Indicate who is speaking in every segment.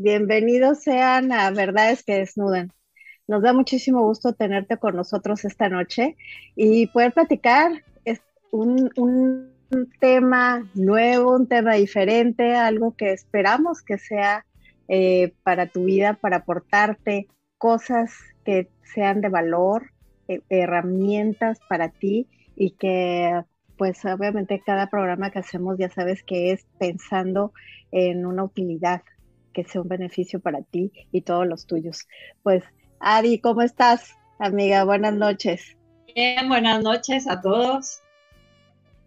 Speaker 1: Bienvenidos sean a Verdades que Desnudan. Nos da muchísimo gusto tenerte con nosotros esta noche y poder platicar un, un tema nuevo, un tema diferente, algo que esperamos que sea eh, para tu vida, para aportarte cosas que sean de valor, eh, herramientas para ti y que pues obviamente cada programa que hacemos ya sabes que es pensando en una utilidad que sea un beneficio para ti y todos los tuyos. Pues Ari, ¿cómo estás, amiga? Buenas noches.
Speaker 2: Bien, buenas noches a todos.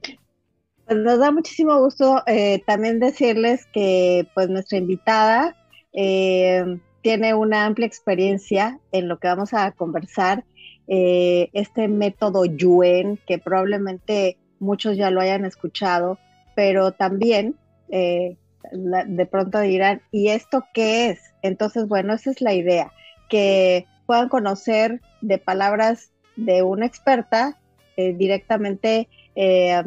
Speaker 1: Pues nos da muchísimo gusto eh, también decirles que pues nuestra invitada eh, tiene una amplia experiencia en lo que vamos a conversar, eh, este método Yuen, que probablemente muchos ya lo hayan escuchado, pero también eh, de pronto dirán, ¿y esto qué es? Entonces, bueno, esa es la idea, que puedan conocer de palabras de una experta, eh, directamente eh,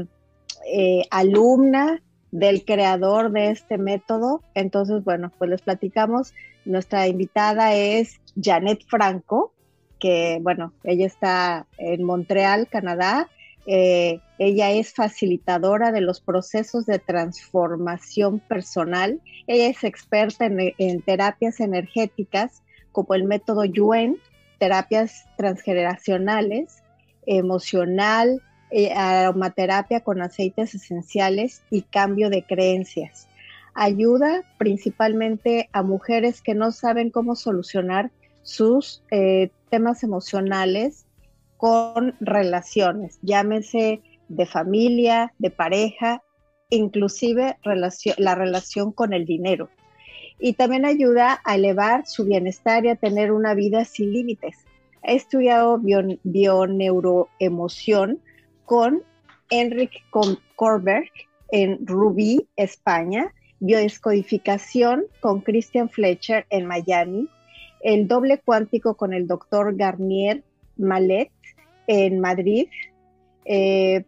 Speaker 1: alumna del creador de este método. Entonces, bueno, pues les platicamos. Nuestra invitada es Janet Franco, que, bueno, ella está en Montreal, Canadá, eh, ella es facilitadora de los procesos de transformación personal. Ella es experta en, terapias energéticas como el método Yuen, terapias transgeneracionales, emocional, eh, aromaterapia con aceites esenciales y cambio de creencias. Ayuda principalmente a mujeres que no saben cómo solucionar sus eh, temas emocionales con relaciones, llámese de familia, de pareja, inclusive la relación con el dinero. Y también ayuda a elevar su bienestar y a tener una vida sin límites. He estudiado bioneuroemoción con Enrique Korberg en Rubí, España, biodescodificación con Christian Fletcher en Miami, el doble cuántico con el doctor Garnier Malet en Madrid, eh,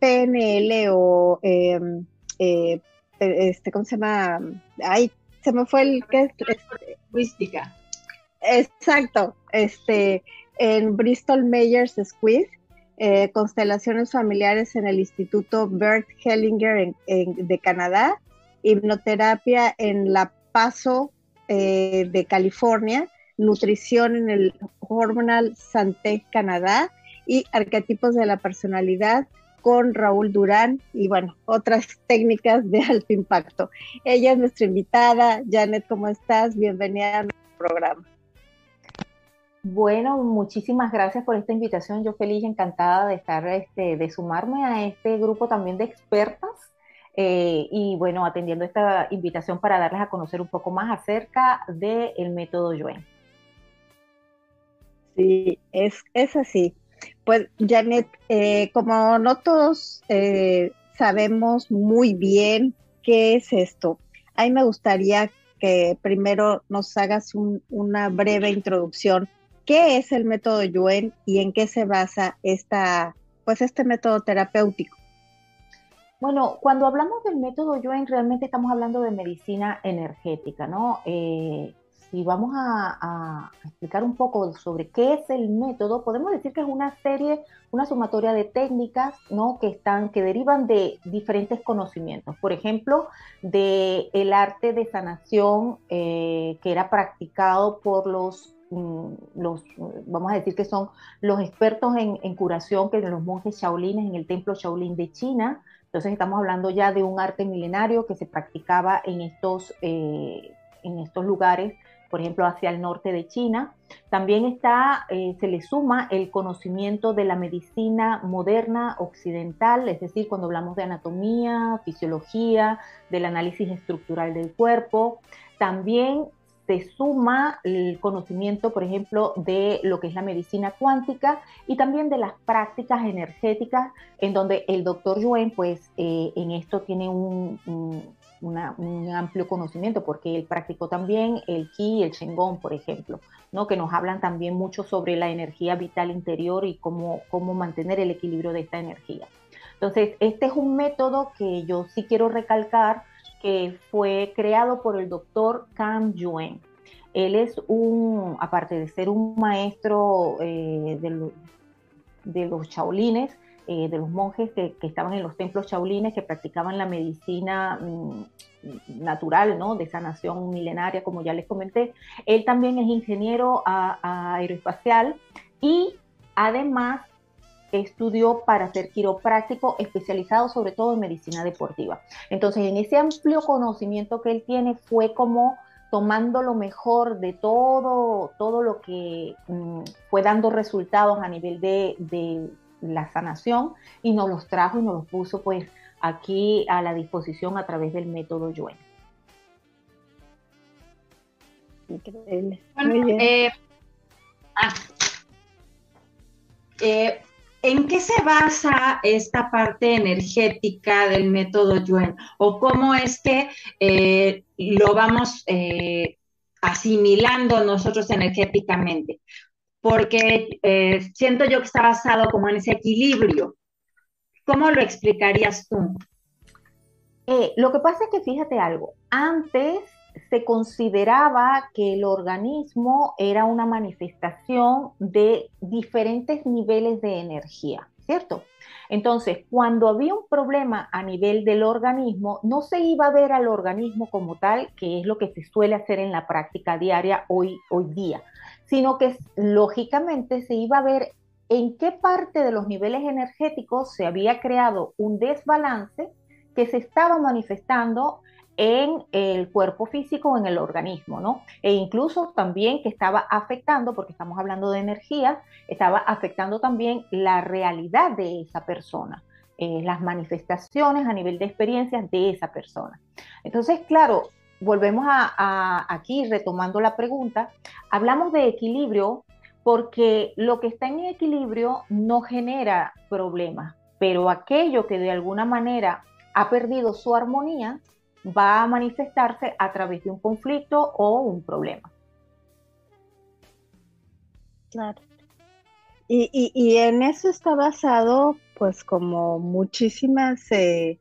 Speaker 1: PNL o, em, eh, este, ¿cómo se llama? Ay, se me fue el que
Speaker 2: Mística.
Speaker 1: Exacto, este, en Bristol Myers Squibb, eh, constelaciones familiares en el Instituto Bert Hellinger de Canadá, hipnoterapia en La Paso de California, nutrición en el Hormonal Santé Canadá y arquetipos de la personalidad con Raúl Durán y bueno, otras técnicas de alto impacto. Ella es nuestra invitada. Janet, ¿cómo estás? Bienvenida a nuestro programa.
Speaker 3: Bueno, muchísimas gracias por esta invitación. Yo feliz, encantada de estar, este, de sumarme a este grupo también de expertas eh, y bueno, atendiendo esta invitación para darles a conocer un poco más acerca del método Yuen.
Speaker 1: Sí, es, es así. Pues Janet, eh, como no todos eh, sabemos muy bien qué es esto, a mí me gustaría que primero nos hagas una breve introducción. ¿Qué es el método Yuen y en qué se basa esta, pues este método terapéutico?
Speaker 3: Bueno, cuando hablamos del método Yuen, realmente estamos hablando de medicina energética, ¿no? Eh, si vamos a, explicar un poco sobre qué es el método, podemos decir que es una serie, una sumatoria de técnicas, ¿no? Que están, que derivan de diferentes conocimientos. Por ejemplo, de el arte de sanación eh, que era practicado por los mm, los, vamos a decir que son los expertos en, curación, que los monjes shaolines en el templo Shaolin de China. Entonces estamos hablando ya de un arte milenario que se practicaba en estos, eh, en estos lugares por ejemplo, hacia el norte de China. También está, eh, se le suma el conocimiento de la medicina moderna occidental, es decir, cuando hablamos de anatomía, fisiología, del análisis estructural del cuerpo. También se suma el conocimiento, por ejemplo, de lo que es la medicina cuántica y también de las prácticas energéticas, en donde el doctor Yuen, pues, eh, en esto tiene un un amplio conocimiento, porque él practicó también el Qi y el Shengon, por ejemplo, ¿no? que nos hablan también mucho sobre la energía vital interior y cómo, cómo mantener el equilibrio de esta energía. Entonces, este es un método que yo sí quiero recalcar que fue creado por el doctor Kang Yuen. Él es un, aparte de ser un maestro eh, de, los chaolines, eh, de los monjes que, estaban en los templos chaolines, que practicaban la medicina mm, natural, ¿no? De sanación milenaria, como ya les comenté. Él también es ingeniero aeroespacial y además estudió para ser quiropráctico especializado sobre todo en medicina deportiva. Entonces, en ese amplio conocimiento que él tiene fue como tomando lo mejor de todo, todo lo que mm, fue dando resultados a nivel de, la sanación y nos los trajo y nos los puso pues aquí a la disposición a través del método Yuen.
Speaker 2: Increíble. Eh, ah, eh, ¿En qué se basa esta parte energética del método Yuen? ¿O cómo es que eh, lo vamos eh, asimilando nosotros energéticamente? Porque eh, siento yo que está basado como en ese equilibrio. ¿Cómo lo explicarías tú?
Speaker 3: lo que pasa es que fíjate algo, antes se consideraba que el organismo era una manifestación de diferentes niveles de energía, ¿cierto? Entonces, cuando había un problema a nivel del organismo, no se iba a ver al organismo como tal, que es lo que se suele hacer en la práctica diaria hoy, hoy día, sino que lógicamente se iba a ver en qué parte de los niveles energéticos se había creado un desbalance que se estaba manifestando en el cuerpo físico en el organismo, ¿no? E incluso también que estaba afectando, porque estamos hablando de energía, estaba afectando también la realidad de esa persona, eh, las manifestaciones a nivel de experiencias de esa persona. Entonces, claro, volvemos a, aquí retomando la pregunta, hablamos de equilibrio porque lo que está en equilibrio no genera problemas, pero aquello que de alguna manera ha perdido su armonía, va a manifestarse a través de un conflicto o un problema.
Speaker 1: Claro. Y, en eso está basado, pues, como muchísimas, eh,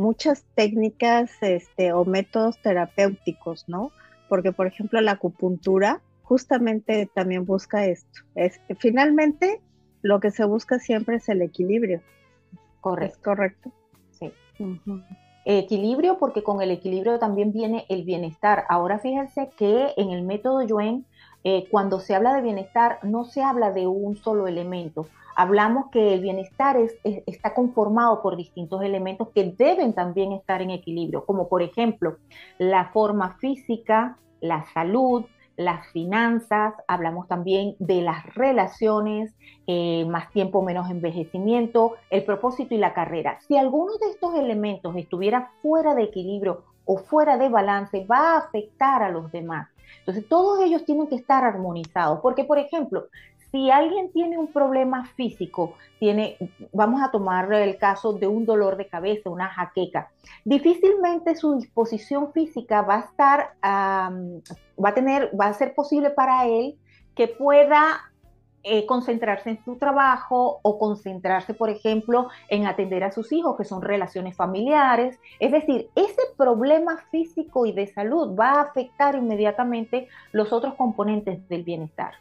Speaker 1: muchas técnicas este, o métodos terapéuticos, ¿no? Porque, por ejemplo, la acupuntura justamente también busca esto. Es, finalmente, lo que se busca siempre es el equilibrio.
Speaker 3: Correcto.
Speaker 1: correcto?
Speaker 3: Sí equilibrio porque con el equilibrio también viene el bienestar. Ahora fíjense que en el método Yuen, eh, cuando se habla de bienestar, no se habla de un solo elemento. Hablamos que el bienestar es, está conformado por distintos elementos que deben también estar en equilibrio, como por ejemplo la forma física, la salud, las finanzas, hablamos también de las relaciones, eh, más tiempo, menos envejecimiento, el propósito y la carrera. Si alguno de estos elementos estuviera fuera de equilibrio o fuera de balance, va a afectar a los demás. Entonces, todos ellos tienen que estar armonizados, porque, por ejemplo, si alguien tiene un problema físico, tiene, vamos a tomar el caso de un dolor de cabeza, una jaqueca, difícilmente su disposición física va a estar, va a tener, va a ser posible para él que pueda eh, concentrarse en su trabajo o concentrarse, por ejemplo, en atender a sus hijos, que son relaciones familiares. Es decir, ese problema físico y de salud va a afectar inmediatamente los otros componentes del bienestar.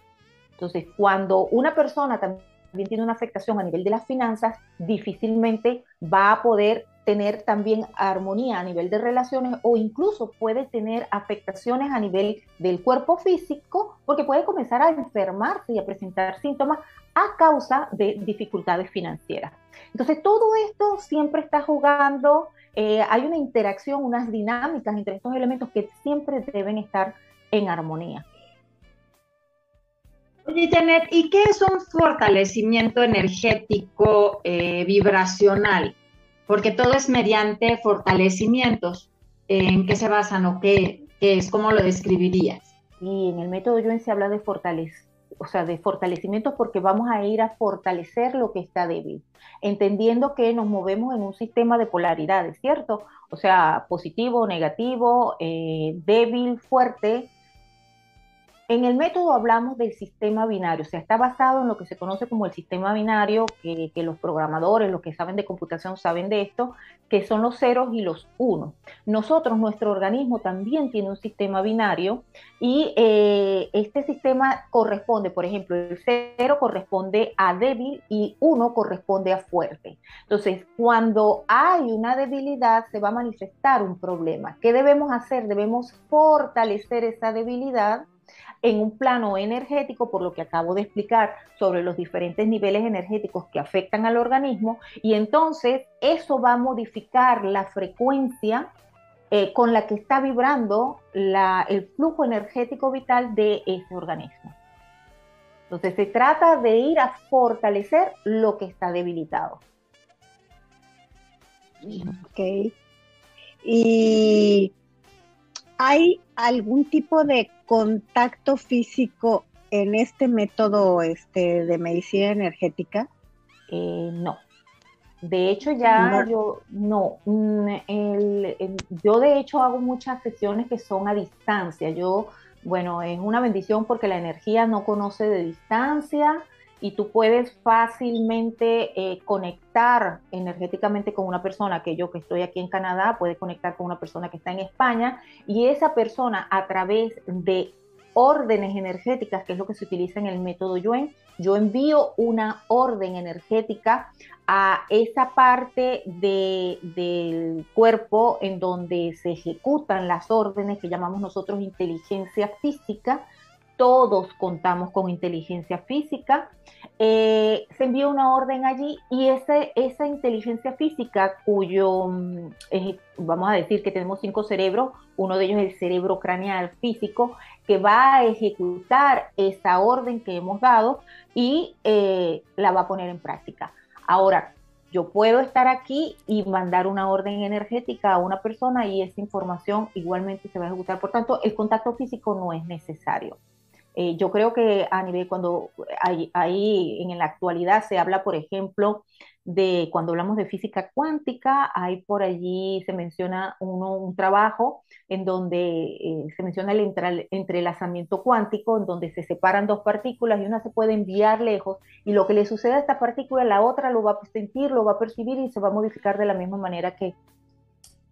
Speaker 3: Entonces, cuando una persona también tiene una afectación a nivel de las finanzas, difícilmente va a poder tener también armonía a nivel de relaciones o incluso puede tener afectaciones a nivel del cuerpo físico porque puede comenzar a enfermarse y a presentar síntomas a causa de dificultades financieras. Entonces todo esto siempre está jugando, eh, hay una interacción, unas dinámicas entre estos elementos que siempre deben estar en armonía.
Speaker 2: Oye, Janet, ¿y qué es un fortalecimiento energético eh, vibracional? Porque todo es mediante fortalecimientos. ¿En qué se basan o qué, es? ¿Cómo lo describirías?
Speaker 3: Y en el método Yuen se habla de fortaleza o sea, de fortalecimientos porque vamos a ir a fortalecer lo que está débil, entendiendo que nos movemos en un sistema de polaridades, ¿cierto? O sea, positivo, negativo, eh, débil, fuerte, en el método hablamos del sistema binario, o sea, está basado en lo que se conoce como el sistema binario, que, los programadores, los que saben de computación saben de esto, que son los ceros y los unos. Nosotros, nuestro organismo también tiene un sistema binario y eh, este sistema corresponde, por ejemplo, el cero corresponde a débil y uno corresponde a fuerte. Entonces, cuando hay una debilidad, se va a manifestar un problema. ¿Qué debemos hacer? Debemos fortalecer esa debilidad en un plano energético, por lo que acabo de explicar sobre los diferentes niveles energéticos que afectan al organismo, y entonces eso va a modificar la frecuencia eh, con la que está vibrando el flujo energético vital de ese organismo. Entonces se trata de ir a fortalecer lo que está debilitado.
Speaker 1: Ok. Y ¿Hay algún tipo de contacto físico en este método este, de medicina energética?
Speaker 3: Eh, no. De hecho, ya yo no. Mm, yo de hecho hago muchas sesiones que son a distancia. Yo, bueno, es una bendición porque la energía no conoce de distancia y tú puedes fácilmente eh, conectar energéticamente con una persona, que yo que estoy aquí en Canadá, puede conectar con una persona que está en España y esa persona a través de órdenes energéticas, que es lo que se utiliza en el método Yuen, yo envío una orden energética a esa parte del cuerpo en donde se ejecutan las órdenes que llamamos nosotros inteligencia física, todos contamos con inteligencia física, eh, se envía una orden allí y esa inteligencia física cuyo, mm, vamos a decir que tenemos cinco cerebros, uno de ellos es el cerebro craneal físico, que va a ejecutar esa orden que hemos dado y eh, la va a poner en práctica. Ahora, yo puedo estar aquí y mandar una orden energética a una persona y esa información igualmente se va a ejecutar. Por tanto, el contacto físico no es necesario. Eh, yo creo que a nivel cuando hay, en la actualidad se habla, por ejemplo, de cuando hablamos de física cuántica, hay por allí, se menciona un trabajo en donde eh, se menciona el entrelazamiento cuántico, en donde se separan dos partículas y una se puede enviar lejos y lo que le sucede a esta partícula, la otra lo va a sentir, lo va a percibir y se va a modificar de la misma manera que,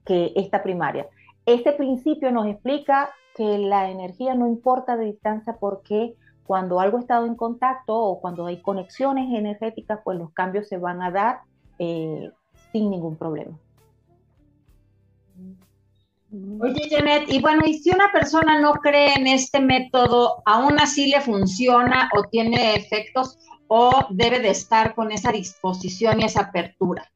Speaker 3: que esta primaria. Este principio nos explica que la energía no importa de distancia porque cuando algo ha estado en contacto o cuando hay conexiones energéticas, pues los cambios se van a dar eh, sin ningún problema.
Speaker 2: Oye, Janet, y bueno, y si una persona no cree en este método, ¿aún así le funciona o tiene efectos o debe de estar con esa disposición y esa apertura?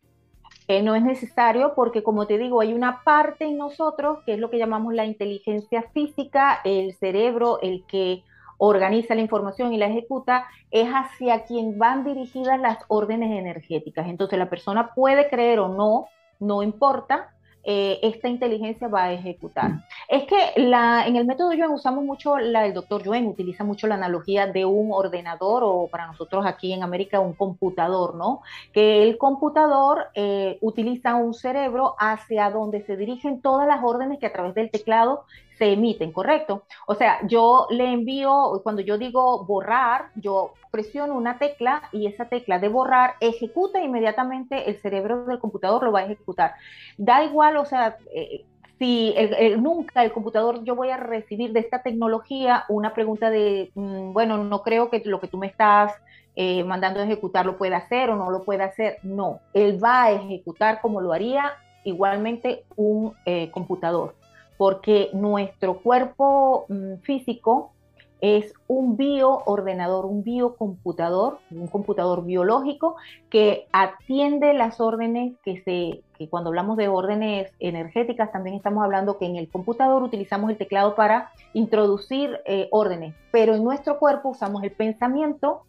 Speaker 3: No es necesario porque, como te digo, hay una parte en nosotros que es lo que llamamos la inteligencia física, el cerebro, el que organiza la información y la ejecuta, es hacia quien van dirigidas las órdenes energéticas. Entonces la persona puede creer o no, no importa, eh, esta inteligencia va a ejecutar. Es que la, en el método Yuen usamos mucho, la, el doctor Yuen utiliza mucho la analogía de un ordenador o para nosotros aquí en América un computador, ¿no? Que el computador eh, utiliza un cerebro hacia donde se dirigen todas las órdenes que a través del teclado se emiten, ¿correcto? O sea, yo le envío, cuando yo digo borrar, yo presiono una tecla y esa tecla de borrar ejecuta inmediatamente el cerebro del computador, lo va a ejecutar. Da igual, o sea, eh, si nunca el computador yo voy a recibir de esta tecnología una pregunta de, mm, bueno, no creo que lo que tú me estás eh, mandando a ejecutar lo pueda hacer o no lo pueda hacer. No, él va a ejecutar como lo haría igualmente un eh, computador porque nuestro cuerpo mm, físico es un bioordenador, un biocomputador, un computador biológico que atiende las órdenes que se, que cuando hablamos de órdenes energéticas también estamos hablando que en el computador utilizamos el teclado para introducir eh, órdenes, pero en nuestro cuerpo usamos el pensamiento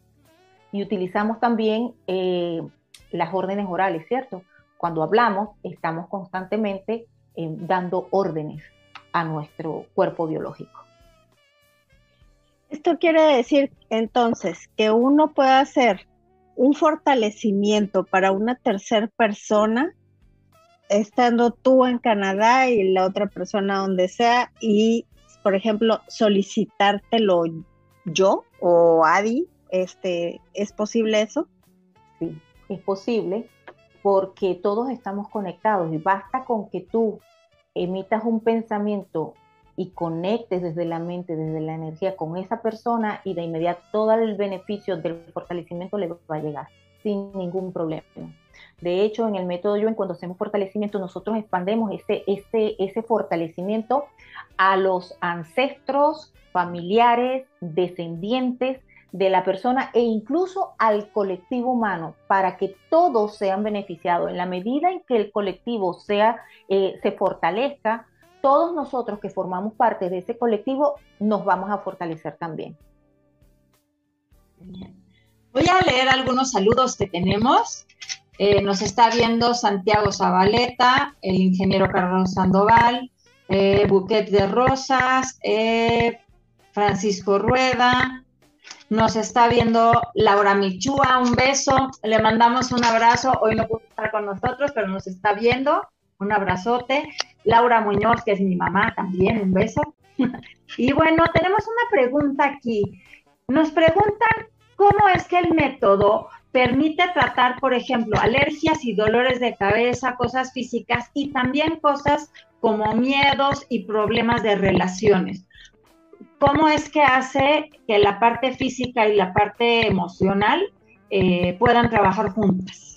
Speaker 3: y utilizamos también eh, las órdenes orales, ¿cierto? Cuando hablamos estamos constantemente eh, dando órdenes a nuestro cuerpo biológico.
Speaker 1: Esto quiere decir entonces que uno puede hacer un fortalecimiento para una tercera persona, estando tú en Canadá y la otra persona donde sea, y por ejemplo, solicitártelo yo o Adi, este, ¿es posible eso?
Speaker 3: Sí, es posible porque todos estamos conectados y basta con que tú emitas un pensamiento y conectes desde la mente, desde la energía con esa persona y de inmediato todo el beneficio del fortalecimiento le va a llegar sin ningún problema. De hecho, en el método Yuen, cuando hacemos fortalecimiento, nosotros expandemos ese, ese, ese fortalecimiento a los ancestros, familiares, descendientes de la persona e incluso al colectivo humano para que todos sean beneficiados. En la medida en que el colectivo sea, eh, se fortalezca, todos nosotros que formamos parte de ese colectivo nos vamos a fortalecer también.
Speaker 2: Voy a leer algunos saludos que tenemos. Eh, nos está viendo Santiago Zabaleta, el ingeniero Carlos Sandoval, eh, Buquet de Rosas, eh, Francisco Rueda, nos está viendo Laura Michúa, un beso, le mandamos un abrazo, hoy no pudo estar con nosotros, pero nos está viendo, un abrazote. Laura Muñoz, que es mi mamá, también un beso. y bueno, tenemos una pregunta aquí. Nos preguntan cómo es que el método permite tratar, por ejemplo, alergias y dolores de cabeza, cosas físicas y también cosas como miedos y problemas de relaciones. ¿Cómo es que hace que la parte física y la parte emocional eh, puedan trabajar juntas?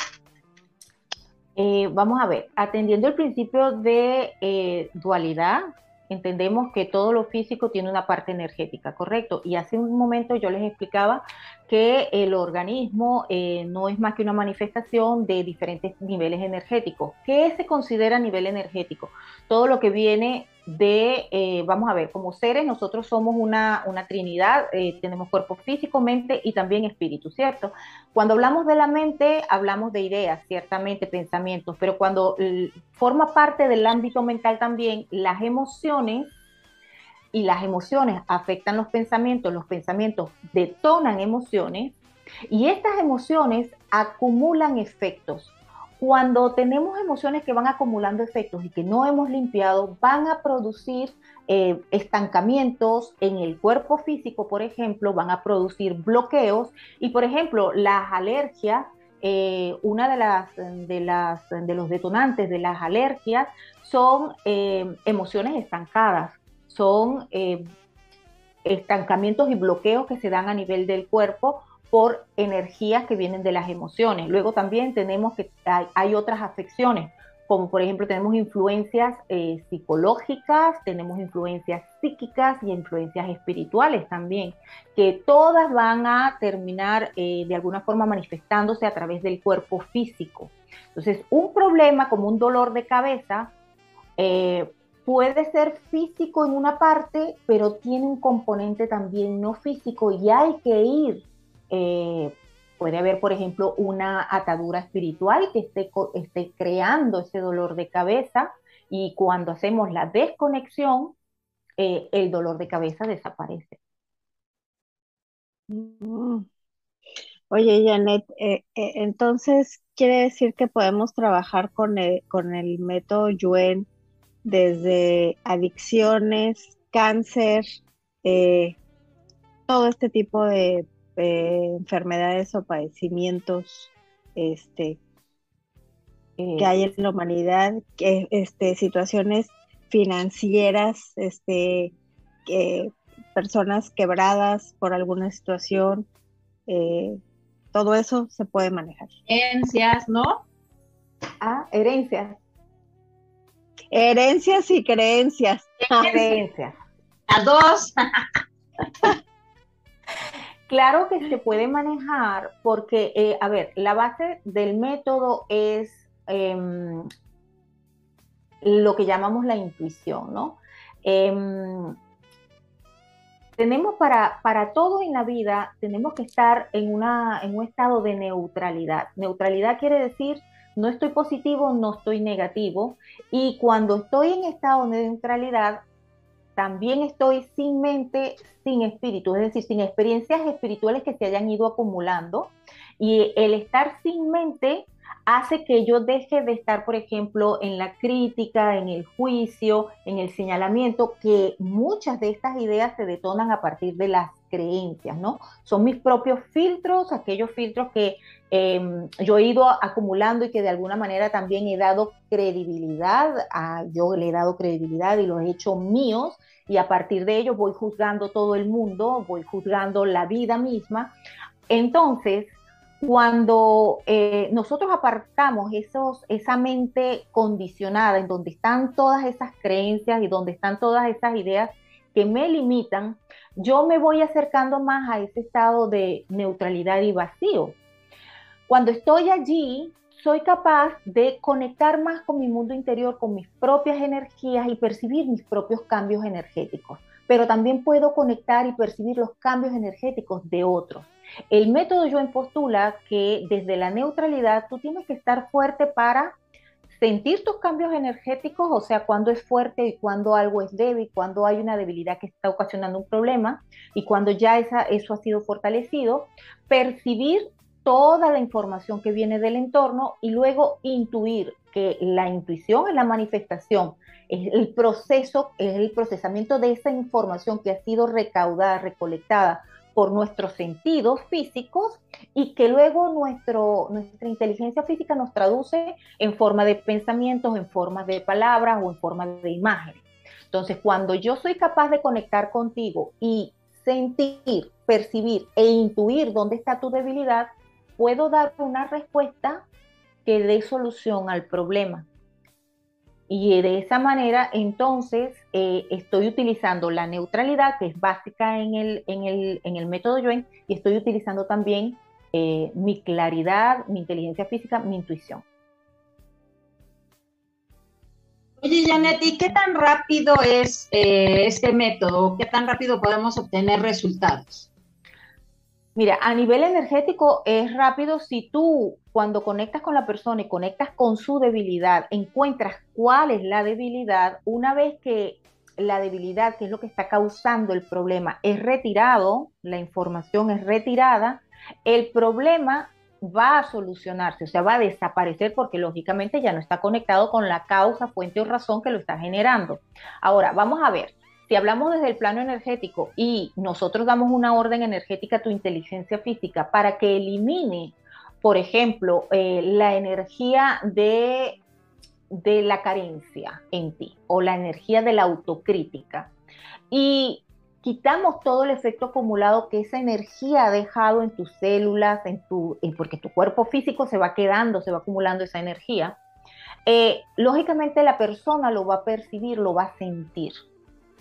Speaker 3: Eh, vamos a ver, atendiendo el principio de eh, dualidad, entendemos que todo lo físico tiene una parte energética, ¿correcto? Y hace un momento yo les explicaba que el organismo eh, no es más que una manifestación de diferentes niveles energéticos. ¿Qué se considera nivel energético? Todo lo que viene de, eh, vamos a ver, como seres nosotros somos una, una trinidad, eh, tenemos cuerpo físico, mente y también espíritu, ¿cierto? Cuando hablamos de la mente, hablamos de ideas, ciertamente, pensamientos, pero cuando forma parte del ámbito mental también, las emociones y las emociones afectan los pensamientos, los pensamientos detonan emociones y estas emociones acumulan efectos. Cuando tenemos emociones que van acumulando efectos y que no hemos limpiado, van a producir eh, estancamientos en el cuerpo físico, por ejemplo, van a producir bloqueos y, por ejemplo, las alergias, eh, una de las, de las de los detonantes de las alergias son eh, emociones estancadas son eh, estancamientos y bloqueos que se dan a nivel del cuerpo por energías que vienen de las emociones. Luego también tenemos que hay, otras afecciones, como por ejemplo tenemos influencias eh, psicológicas, tenemos influencias psíquicas y influencias espirituales también, que todas van a terminar eh, de alguna forma manifestándose a través del cuerpo físico. Entonces, un problema como un dolor de cabeza puede ser físico en una parte, pero tiene un componente también no físico y hay que ir. Eh, puede haber, por ejemplo, una atadura espiritual que esté, esté creando ese dolor de cabeza y cuando hacemos la desconexión, eh, el dolor de cabeza desaparece.
Speaker 1: Mm. Oye, Janet, eh, entonces quiere decir que podemos trabajar con el, con el método Yuen desde adicciones, cáncer, eh, todo este tipo de enfermedades o padecimientos este, que hay en la humanidad, que, este, situaciones financieras, este, personas quebradas por alguna situación, eh, todo eso se puede manejar.
Speaker 2: Herencias, ¿no?
Speaker 3: Ah, herencias.
Speaker 1: Herencias y creencias.
Speaker 3: Creencias.
Speaker 2: A dos.
Speaker 3: claro que se puede manejar porque, eh, a ver, la base del método es em, lo que llamamos la intuición, ¿no? Em, tenemos para, para todo en la vida, tenemos que estar en, una, en un estado de neutralidad. Neutralidad quiere decir no estoy positivo, no estoy negativo. Y cuando estoy en estado de neutralidad, también estoy sin mente, sin espíritu, es decir, sin experiencias espirituales que se hayan ido acumulando. Y el estar sin mente hace que yo deje de estar, por ejemplo, en la crítica, en el juicio, en el señalamiento, que muchas de estas ideas se detonan a partir de las creencias, ¿no? Son mis propios filtros, aquellos filtros que em, yo he ido acumulando y que de alguna manera también he dado credibilidad, a, yo le he dado credibilidad y los he hecho míos y a partir de ellos voy juzgando todo el mundo, voy juzgando la vida misma. Entonces, cuando eh, nosotros apartamos esos, esa mente condicionada en donde están todas esas creencias y donde están todas esas ideas que me limitan, yo me voy acercando más a ese estado de neutralidad y vacío. Cuando estoy allí, soy capaz de conectar más con mi mundo interior, con mis propias energías y percibir mis propios cambios energéticos. Pero también puedo conectar y percibir los cambios energéticos de otros. El método Yo postula que desde la neutralidad tú tienes que estar fuerte para sentir tus cambios energéticos, o sea, cuando es fuerte y cuando algo es débil, cuando hay una debilidad que está ocasionando un problema y cuando ya esa, eso ha sido fortalecido, percibir toda la información que viene del entorno y luego intuir que la intuición es la manifestación, es el proceso, es el procesamiento de esa información que ha sido recaudada, recolectada por nuestros sentidos físicos y que luego nuestro, nuestra inteligencia física nos traduce en forma de pensamientos, en forma de palabras o en forma de imágenes. Entonces, cuando yo soy capaz de conectar contigo y sentir, percibir e intuir dónde está tu debilidad, puedo dar una respuesta que dé solución al problema. Y de esa manera, entonces, eh, estoy utilizando la neutralidad, que es básica en el, en el, en el método Yuen, y estoy utilizando también eh, mi claridad, mi inteligencia física, mi intuición.
Speaker 2: Oye, Janet, ¿y qué tan rápido es eh, este método? ¿Qué tan rápido podemos obtener resultados?
Speaker 3: Mira, a nivel energético es rápido si tú cuando conectas con la persona y conectas con su debilidad, encuentras cuál es la debilidad, una vez que la debilidad, que es lo que está causando el problema, es retirado, la información es retirada, el problema va a solucionarse, o sea, va a desaparecer porque lógicamente ya no está conectado con la causa, fuente o razón que lo está generando. Ahora, vamos a ver, si hablamos desde el plano energético y nosotros damos una orden energética a tu inteligencia física para que elimine, por ejemplo, eh, la energía de, de la carencia en ti o la energía de la autocrítica y quitamos todo el efecto acumulado que esa energía ha dejado en tus células, en tu, porque tu cuerpo físico se va quedando, se va acumulando esa energía, eh, lógicamente la persona lo va a percibir, lo va a sentir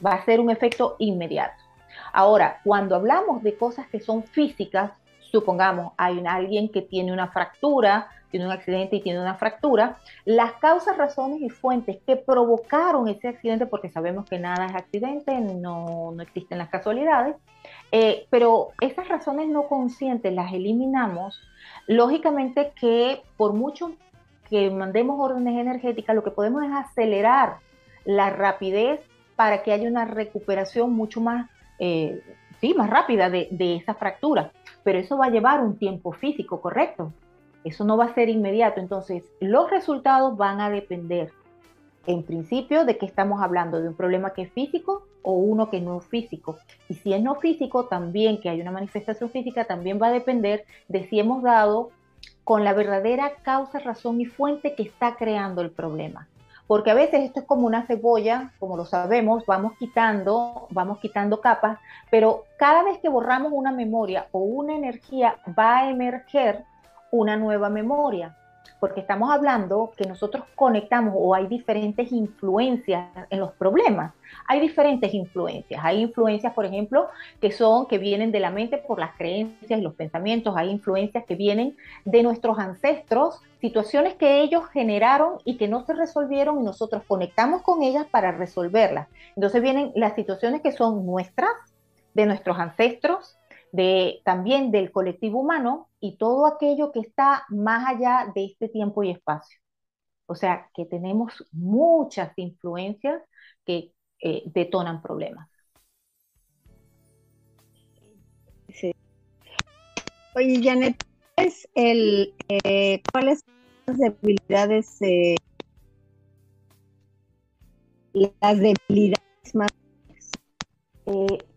Speaker 3: va a ser un efecto inmediato. Ahora, cuando hablamos de cosas que son físicas, supongamos hay alguien que tiene una fractura, tiene un accidente y tiene una fractura, las causas, razones y fuentes que provocaron ese accidente, porque sabemos que nada es accidente, no, no existen las casualidades, eh, pero esas razones no conscientes las eliminamos, lógicamente que por mucho que mandemos órdenes energéticas, lo que podemos es acelerar la rapidez para que haya una recuperación mucho más, eh, sí, más rápida de, de esa fractura. Pero eso va a llevar un tiempo físico, ¿correcto? Eso no va a ser inmediato. Entonces, los resultados van a depender, en principio, de que estamos hablando de un problema que es físico o uno que no es físico. Y si es no físico, también que hay una manifestación física, también va a depender de si hemos dado con la verdadera causa, razón y fuente que está creando el problema porque a veces esto es como una cebolla, como lo sabemos, vamos quitando, vamos quitando capas, pero cada vez que borramos una memoria o una energía va a emerger una nueva memoria porque estamos hablando que nosotros conectamos o hay diferentes influencias en los problemas. Hay diferentes influencias. Hay influencias, por ejemplo, que son que vienen de la mente por las creencias y los pensamientos. Hay influencias que vienen de nuestros ancestros, situaciones que ellos generaron y que no se resolvieron y nosotros conectamos con ellas para resolverlas. Entonces vienen las situaciones que son nuestras, de nuestros ancestros, de, también del colectivo humano y todo aquello que está más allá de este tiempo y espacio. O sea, que tenemos muchas influencias que eh, detonan problemas.
Speaker 1: Sí. Oye, Janet, ¿es el, eh, ¿cuáles son las debilidades, eh, las debilidades más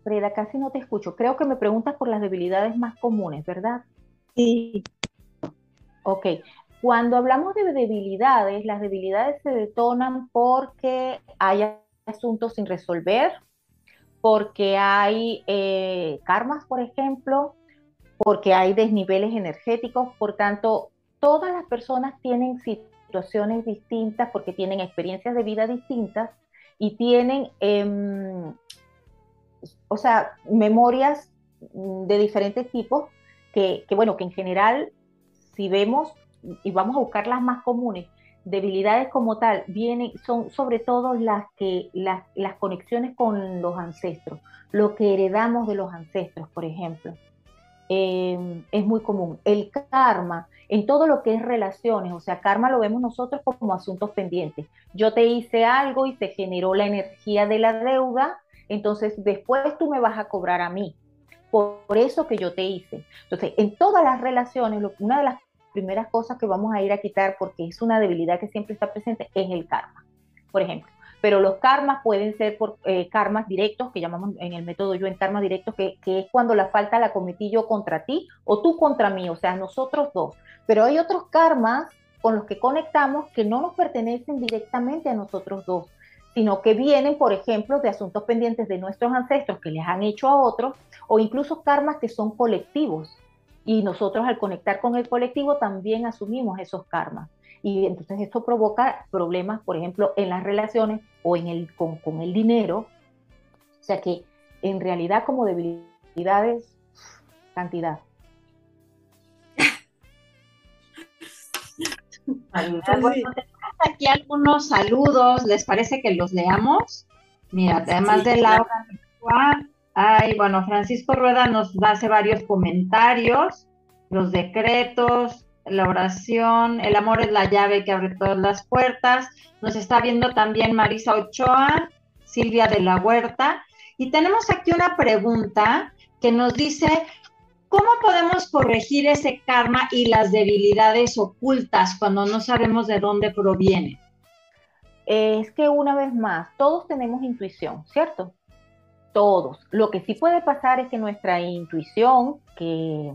Speaker 3: Freda, casi no te escucho. Creo que me preguntas por las debilidades más comunes, ¿verdad?
Speaker 1: Sí.
Speaker 3: Ok. Cuando hablamos de debilidades, las debilidades se detonan porque hay asuntos sin resolver, porque hay eh, karmas, por ejemplo, porque hay desniveles energéticos, por tanto, todas las personas tienen situaciones distintas porque tienen experiencias de vida distintas y tienen em, o sea, memorias mm, de diferentes tipos que, bueno, que en general, si vemos y vamos a buscar las más comunes, debilidades como tal, vienen, son sobre todo las que, las, las conexiones con los ancestros, lo que heredamos de los ancestros, por ejemplo. Em, es muy común. El karma, en todo lo que es relaciones, o sea, karma lo vemos nosotros como asuntos pendientes. Yo te hice algo y se generó la energía de la deuda entonces después tú me vas a cobrar a mí por, eso que yo te hice. Entonces, en todas las relaciones, una de las primeras cosas que vamos a ir a quitar, porque es una debilidad que siempre está presente, es el karma, por ejemplo. Pero los karmas pueden ser por eh, karmas directos, que llamamos en el método yo en karma directo, que, que, es cuando la falta la cometí yo contra ti o tú contra mí, o sea, nosotros dos. Pero hay otros karmas con los que conectamos que no nos pertenecen directamente a nosotros dos sino que vienen, por ejemplo, de asuntos pendientes de nuestros ancestros que les han hecho a otros, o incluso karmas que son colectivos. Y nosotros al conectar con el colectivo también asumimos esos karmas. Y entonces esto provoca problemas, por ejemplo, en las relaciones o en el, con, con el dinero. O sea que en realidad como debilidades, cantidad.
Speaker 2: aquí algunos saludos, ¿les parece que los leamos? Mira, además de la Ay, bueno, Francisco Rueda nos hace varios comentarios, los decretos, la oración, el amor es la llave que abre todas las puertas. Nos está viendo también Marisa Ochoa, Silvia de la Huerta. Y tenemos aquí una pregunta que nos dice, ¿Cómo podemos corregir ese karma y las debilidades ocultas cuando no sabemos de dónde proviene?
Speaker 3: Es que una vez más, todos tenemos intuición, ¿cierto? Todos. Lo que sí puede pasar es que nuestra intuición, que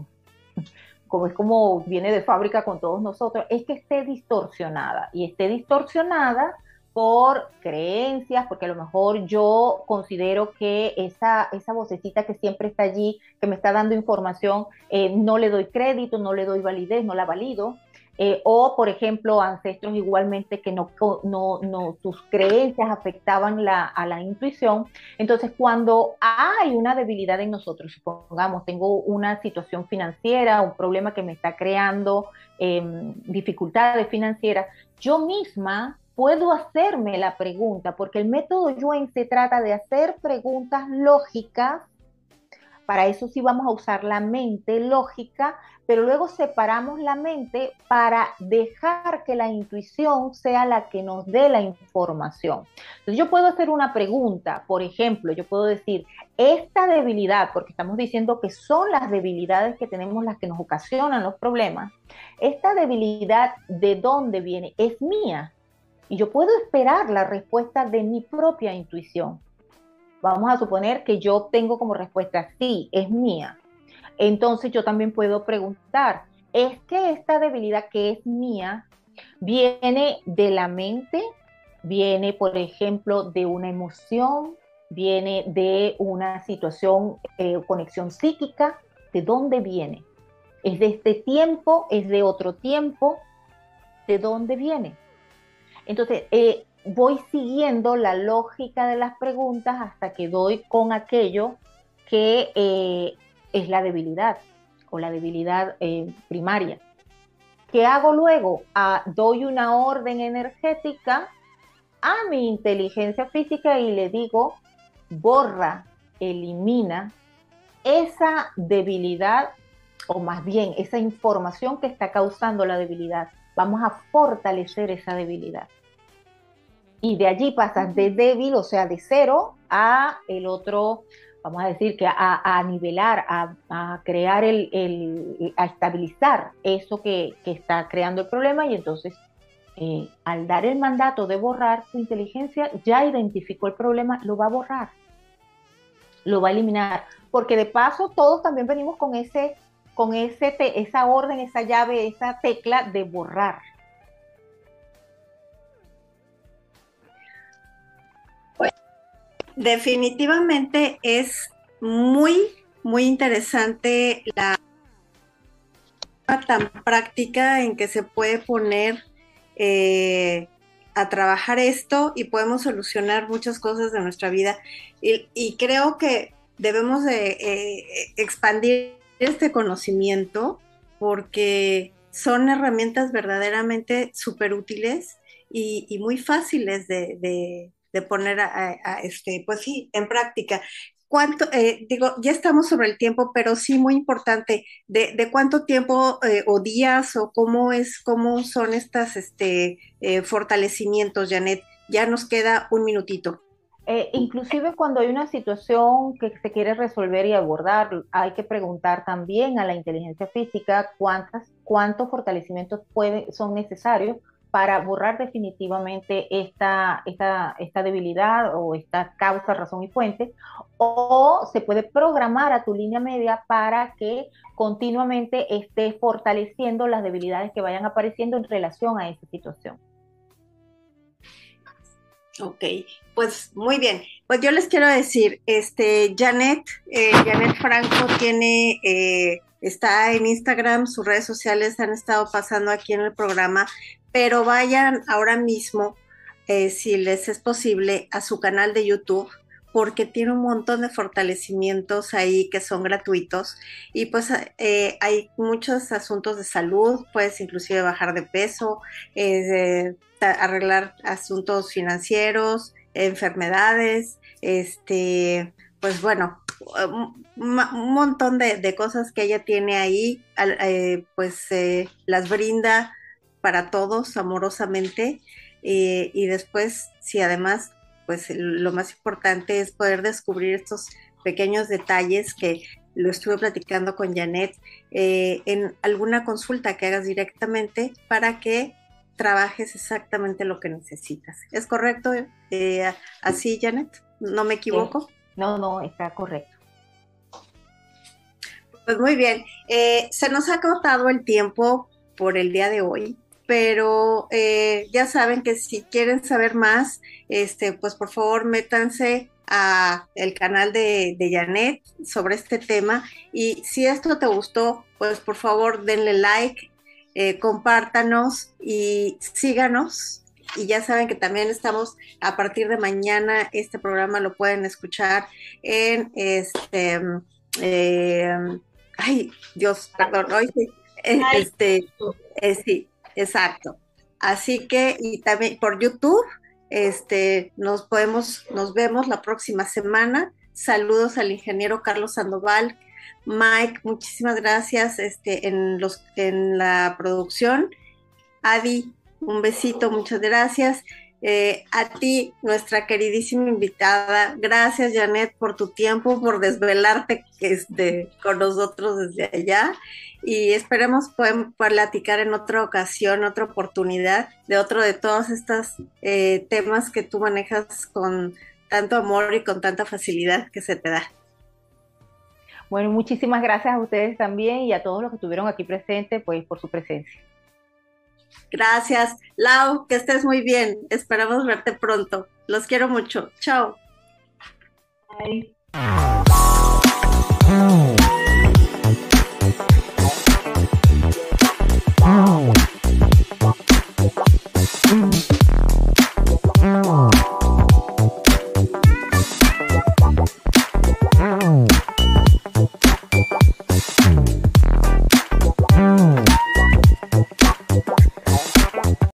Speaker 3: como es como viene de fábrica con todos nosotros, es que esté distorsionada. Y esté distorsionada por creencias, porque a lo mejor yo considero que esa, esa vocecita que siempre está allí, que me está dando información, eh, no le doy crédito, no le doy validez, no la valido. Eh, o, por ejemplo, ancestros igualmente que no, no, no sus creencias afectaban la, a la intuición. Entonces, cuando hay una debilidad en nosotros, supongamos, tengo una situación financiera, un problema que me está creando em, dificultades financieras, yo misma puedo hacerme la pregunta, porque el método Yuen se trata de hacer preguntas lógicas, para eso sí vamos a usar la mente lógica, pero luego separamos la mente para dejar que la intuición sea la que nos dé la información. Entonces yo puedo hacer una pregunta, por ejemplo, yo puedo decir, esta debilidad, porque estamos diciendo que son las debilidades que tenemos las que nos ocasionan los problemas, esta debilidad de dónde viene? Es mía, y yo puedo esperar la respuesta de mi propia intuición. Vamos a suponer que yo tengo como respuesta, sí, es mía. Entonces yo también puedo preguntar, ¿es que esta debilidad que es mía viene de la mente? ¿Viene, por ejemplo, de una emoción? ¿Viene de una situación, eh, conexión psíquica? ¿De dónde viene? ¿Es de este tiempo? ¿Es de otro tiempo? ¿De dónde viene? Entonces, eh, voy siguiendo la lógica de las preguntas hasta que doy con aquello que eh, es la debilidad o la debilidad eh, primaria. ¿Qué hago luego? Ah, doy una orden energética a mi inteligencia física y le digo, borra, elimina esa debilidad o más bien esa información que está causando la debilidad Vamos a fortalecer esa debilidad. y de allí pasas de débil, o sea, de cero, a el otro, vamos a decir que a, nivelar, a, crear el, a estabilizar eso que, está creando el problema. Y entonces eh, al dar el mandato de borrar, tu inteligencia ya identificó el problema, lo va a borrar, lo va a eliminar, porque de paso todos también venimos con ese, con ese, esa orden, esa llave, esa tecla de borrar.
Speaker 1: definitivamente es muy, muy interesante la tan práctica en que se puede poner eh, a trabajar esto y podemos solucionar muchas cosas de nuestra vida. Y, creo que debemos de eh, expandir este conocimimiento porque son herramientas verdaderamente súper útiles y, muy fáciles de, de poner a, este, pues sí, en práctica. ¿Cuánto, eh, digo, ya estamos sobre el tiempo, pero sí muy importante, de, cuánto tiempo eh, o días o cómo es, cómo son estas este, eh, fortalecimientos, Janet? Ya nos queda un minutito.
Speaker 3: Inclusive cuando hay una situación que se quiere resolver y abordar, hay que preguntar también a la inteligencia física cuántos fortalecimientos son necesarios para borrar definitivamente esta, esta, debilidad o esta causa, razón y fuente, o se puede programar a tu línea media para que continuamente esté fortaleciendo las debilidades que vayan apareciendo en relación a esa situación.
Speaker 1: Ok, pues muy bien. Pues yo les quiero decir, este, Janet, eh, Janet Franco tiene, eh, está en Instagram, sus redes sociales han estado pasando aquí en el programa pero vayan ahora mismo, eh, si les es posible, a su canal de YouTube porque tiene un montón de fortalecimientos ahí que son gratuitos. Y pues eh, hay muchos asuntos de salud, puedes inclusive bajar de peso, eh, arreglar asuntos financieros, enfermedades, este, pues bueno, un, montón de, cosas que ella tiene ahí, pues las brinda para todos amorosamente eh, y después si además pues lo más importante es poder descubrir estos pequeños detalles que lo estuve platicando con Janet eh, en alguna consulta que hagas directamente para que trabajes exactamente lo que necesitas. ¿Es correcto eh, así, Janet? ¿No me equivoco?
Speaker 3: No, no, está correcto.
Speaker 1: Pues muy bien. se nos ha acotado el tiempo por el día de hoy pero eh, ya saben que si quieren saber más, este, pues por favor métanse a el canal de, de, Janet sobre este tema y si esto te gustó, pues por favor denle like, eh, compártanos y síganos. Y ya saben que también estamos a partir de mañana, este programa lo pueden escuchar en este, eh, ay Dios, perdón, hoy este, sí, Exacto. Así que, y también por YouTube, este, nos podemos, nos vemos la próxima semana. Saludos al ingeniero Carlos Sandoval. Mike, muchísimas gracias este, en, los, en la producción. Adi, un besito, muchas gracias. Eh, a ti, nuestra queridísima invitada, gracias Janet por tu tiempo, por desvelarte este, con nosotros desde allá y esperemos poder, platicar en otra ocasión, otra oportunidad de otro de todos estos eh, temas que tú manejas con tanto amor y con tanta facilidad que se te da.
Speaker 3: Bueno, muchísimas gracias a ustedes también y a todos los que estuvieron aquí presentes, pues por su presencia.
Speaker 1: Gracias. Lau, que estés muy bien. Esperamos verte pronto. Los quiero mucho. Chao. Bye.